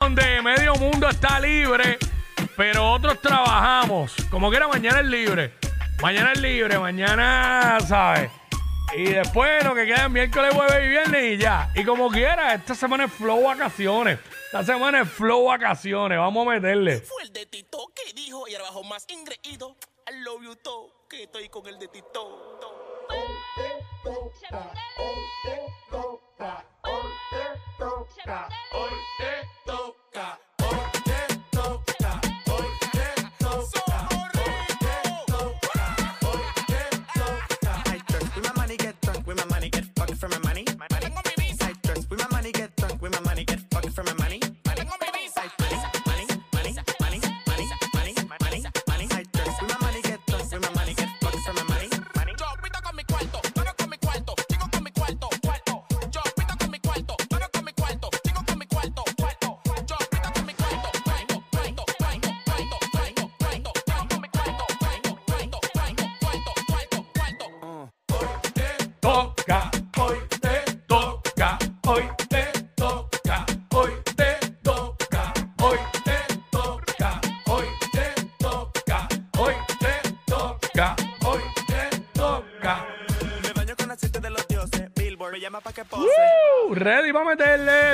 donde medio mundo está libre, pero otros trabajamos. Como que era mañana es libre. Mañana es libre, mañana, ¿sabes? Y después lo que queda es miércoles, jueves y viernes y ya. Y como quiera, esta semana es flow vacaciones. Esta semana es flow vacaciones. Vamos a meterle. Fue el de Tito que dijo y ahora bajo más ingreído. I love you todo, que estoy con el de Tito. I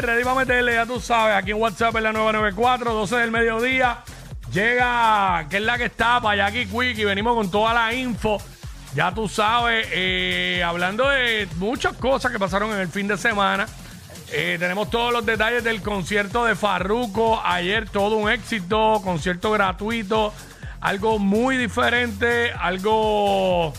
ready para meterle, ya tú sabes, aquí en WhatsApp en la 994, 12 del mediodía. Llega, que es la que está, para Jackie Quick y venimos con toda la info. Ya tú sabes, eh, hablando de muchas cosas que pasaron en el fin de semana. Eh, tenemos todos los detalles del concierto de Farruko. Ayer todo un éxito, concierto gratuito, algo muy diferente, algo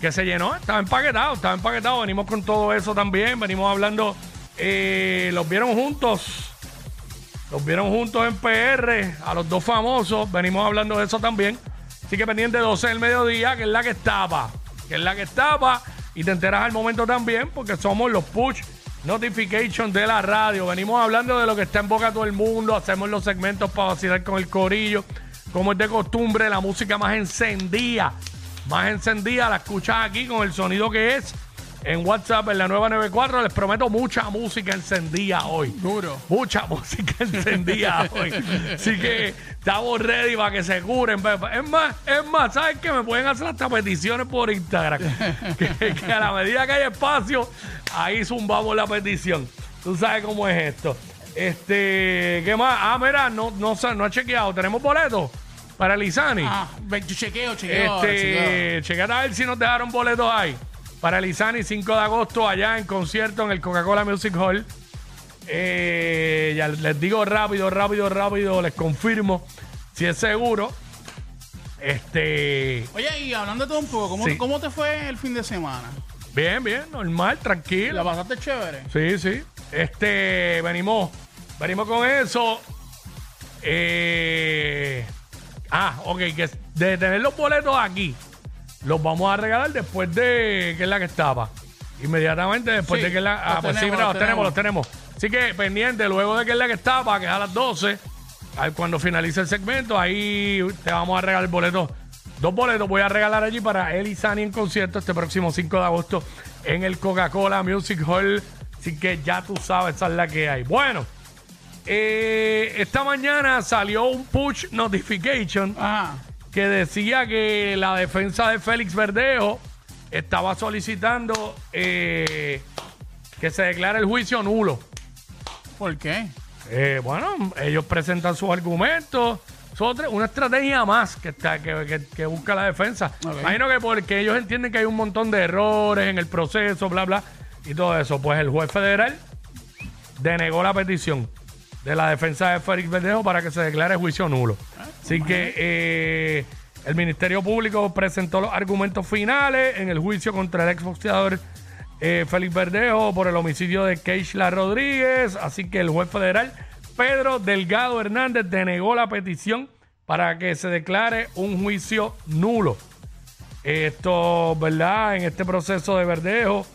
que se llenó, estaba empaquetado, estaba empaquetado. Venimos con todo eso también, venimos hablando, los vieron juntos, los vieron juntos en PR, a los dos famosos, venimos hablando de eso también. Así que pendiente 12 del mediodía, que es la que estaba, que es la que estaba, y te enteras al momento también, porque somos los push notification de la radio. Venimos hablando de lo que está en boca todo el mundo, hacemos los segmentos para vacilar con el corillo, como es de costumbre, la música más encendida, más encendida, la escuchas aquí con el sonido que es. En WhatsApp, en la nueva 94, les prometo mucha música encendida hoy. Duro. Mucha música encendida hoy. Así que estamos ready para que se curen. Es más, es más, ¿sabes qué? Me pueden hacer hasta peticiones por Instagram. que, que a la medida que hay espacio, ahí zumbamos la petición. Tú sabes cómo es esto. Este, ¿qué más? Ah, mira, no, no, no he chequeado. ¿Tenemos boletos para el Isani? Ah, yo chequeo, chequeo. chequeo. Este, checate a ver si nos dejaron boletos ahí. Para el Isani, 5 de agosto, allá en concierto en el Coca-Cola Music Hall. Eh, ya les digo rápido, rápido, rápido, les confirmo si es seguro. Este, Oye, y hablando de todo un poco, ¿cómo, Sí. ¿cómo te fue el fin de semana? bien, bien, normal, ¿La tranquilo. pasaste chévere? Sí, sí. Este, venimos, venimos con eso. Eh, ah, ok, que de tener los boletos aquí, los vamos a regalar después de que es la que estaba. Inmediatamente después Sí, de que es la. Ah, pues sí, tenemos, mira, los los tenemos, los tenemos. Así que pendiente, luego de que es la que estaba, que es a las 12, ahí cuando finalice el segmento, ahí te vamos a regalar boletos. Dos boletos voy a regalar allí para y Sani en concierto este próximo 5 de agosto en el Coca-Cola Music Hall. Así que ya tú sabes, esa es la que hay. Bueno, eh, esta mañana salió un push notification Ajá. Que decía que la defensa de Félix Verdejo estaba solicitando eh, que se declare el juicio nulo. ¿Por qué? Eh, bueno, ellos presentan sus argumentos. Es otra- una estrategia más que, está, que, que- que busca la defensa. Imagino que porque ellos entienden que hay un montón de errores en el proceso, bla, bla, y todo eso. Pues el juez federal denegó la petición de la defensa de Félix Verdejo para que se declare juicio nulo. Así que eh, el Ministerio Público presentó los argumentos finales en el juicio contra el exboxeador eh, Félix Verdejo por el homicidio de Keishla Rodríguez. Así que el juez federal Pedro Delgado Hernández denegó la petición para que se declare un juicio nulo. Esto, ¿verdad? En este proceso de verdejo,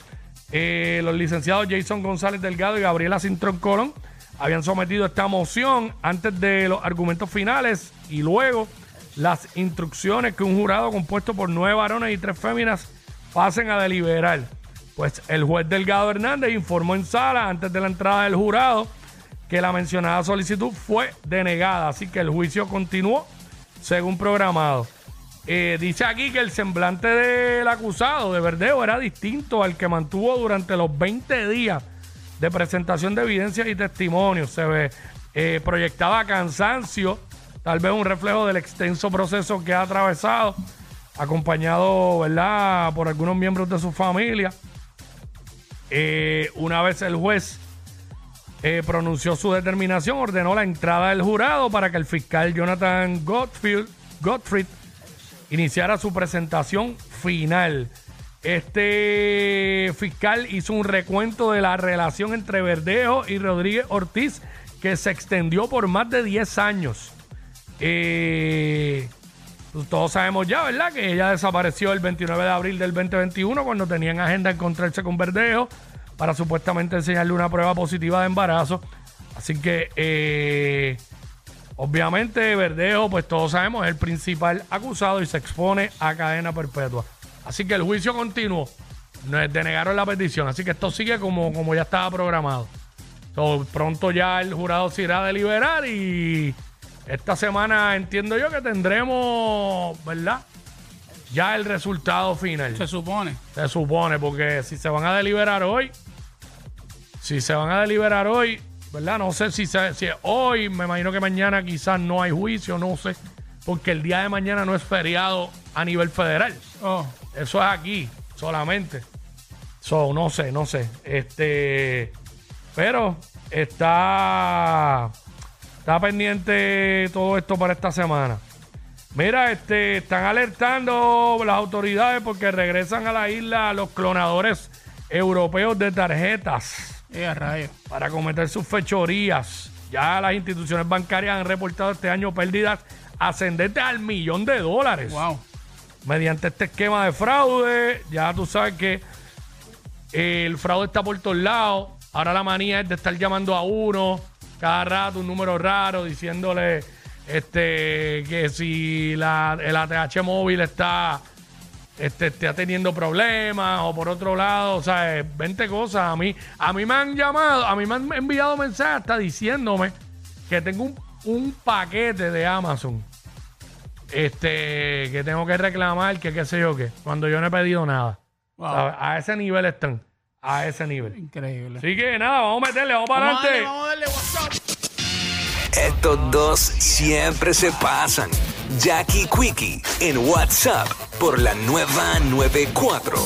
eh, los licenciados Jason González Delgado y Gabriela Cintrón Colón habían sometido esta moción antes de los argumentos finales y luego las instrucciones que un jurado compuesto por nueve varones y tres féminas pasen a deliberar. Pues el juez Delgado Hernández informó en sala antes de la entrada del jurado que la mencionada solicitud fue denegada, así que el juicio continuó según programado. Eh, dice aquí que el semblante del acusado de Verdejo era distinto al que mantuvo durante los 20 días de presentación de evidencias y testimonios. Se ve, eh, proyectaba cansancio, tal vez un reflejo del extenso proceso que ha atravesado, acompañado, ¿verdad?, por algunos miembros de su familia. Eh, una vez el juez eh, pronunció su determinación, ordenó la entrada del jurado para que el fiscal Jonathan Gottfried iniciara su presentación final. Este fiscal hizo un recuento de la relación entre Verdejo y Rodríguez Ortiz que se extendió por más de 10 años. Eh, pues todos sabemos ya, ¿verdad? Que ella desapareció el 29 de abril del 2021 cuando tenían agenda encontrarse con Verdejo para supuestamente enseñarle una prueba positiva de embarazo. Así que, eh, obviamente, Verdejo, pues todos sabemos, es el principal acusado y se expone a cadena perpetua. Así que el juicio continuo. Nos denegaron la petición. Así que esto sigue como, como ya estaba programado. So, pronto ya el jurado se irá a deliberar y esta semana entiendo yo que tendremos, ¿verdad? Ya el resultado final. Se supone. Se supone, porque si se van a deliberar hoy, si se van a deliberar hoy, ¿verdad? No sé si, se- si es hoy, me imagino que mañana quizás no hay juicio, no sé, porque el día de mañana no es feriado a nivel federal. Oh, Eso es aquí solamente. So, no sé, no sé. Este, pero está está pendiente todo esto para esta semana. Mira, este, están alertando las autoridades porque regresan a la isla los clonadores europeos de tarjetas eh, rayos. para cometer sus fechorías. Ya las instituciones bancarias han reportado este año pérdidas ascendentes al millón de dólares Wow. mediante este esquema de fraude. Ya tú sabes que el fraude está por todos lados. Ahora la manía es de estar llamando a uno cada rato, un número raro, diciéndole este que si la, el ATH móvil está, este, está teniendo problemas o por otro lado, o sea, eh, 20 cosas. A mí, a mí me han llamado, a mí me han enviado mensajes hasta diciéndome que tengo un, un paquete de Amazon este que tengo que reclamar, que qué sé yo qué, cuando yo no he pedido nada. Wow. ¿Sabes? A ese nivel están. A ese nivel. Increíble. Así que nada, vamos a meterle, vamos para Vamos a darle, adelante. vamos a darle WhatsApp. Estos dos siempre se pasan. Jackie Quickie en WhatsApp por la nueva 94.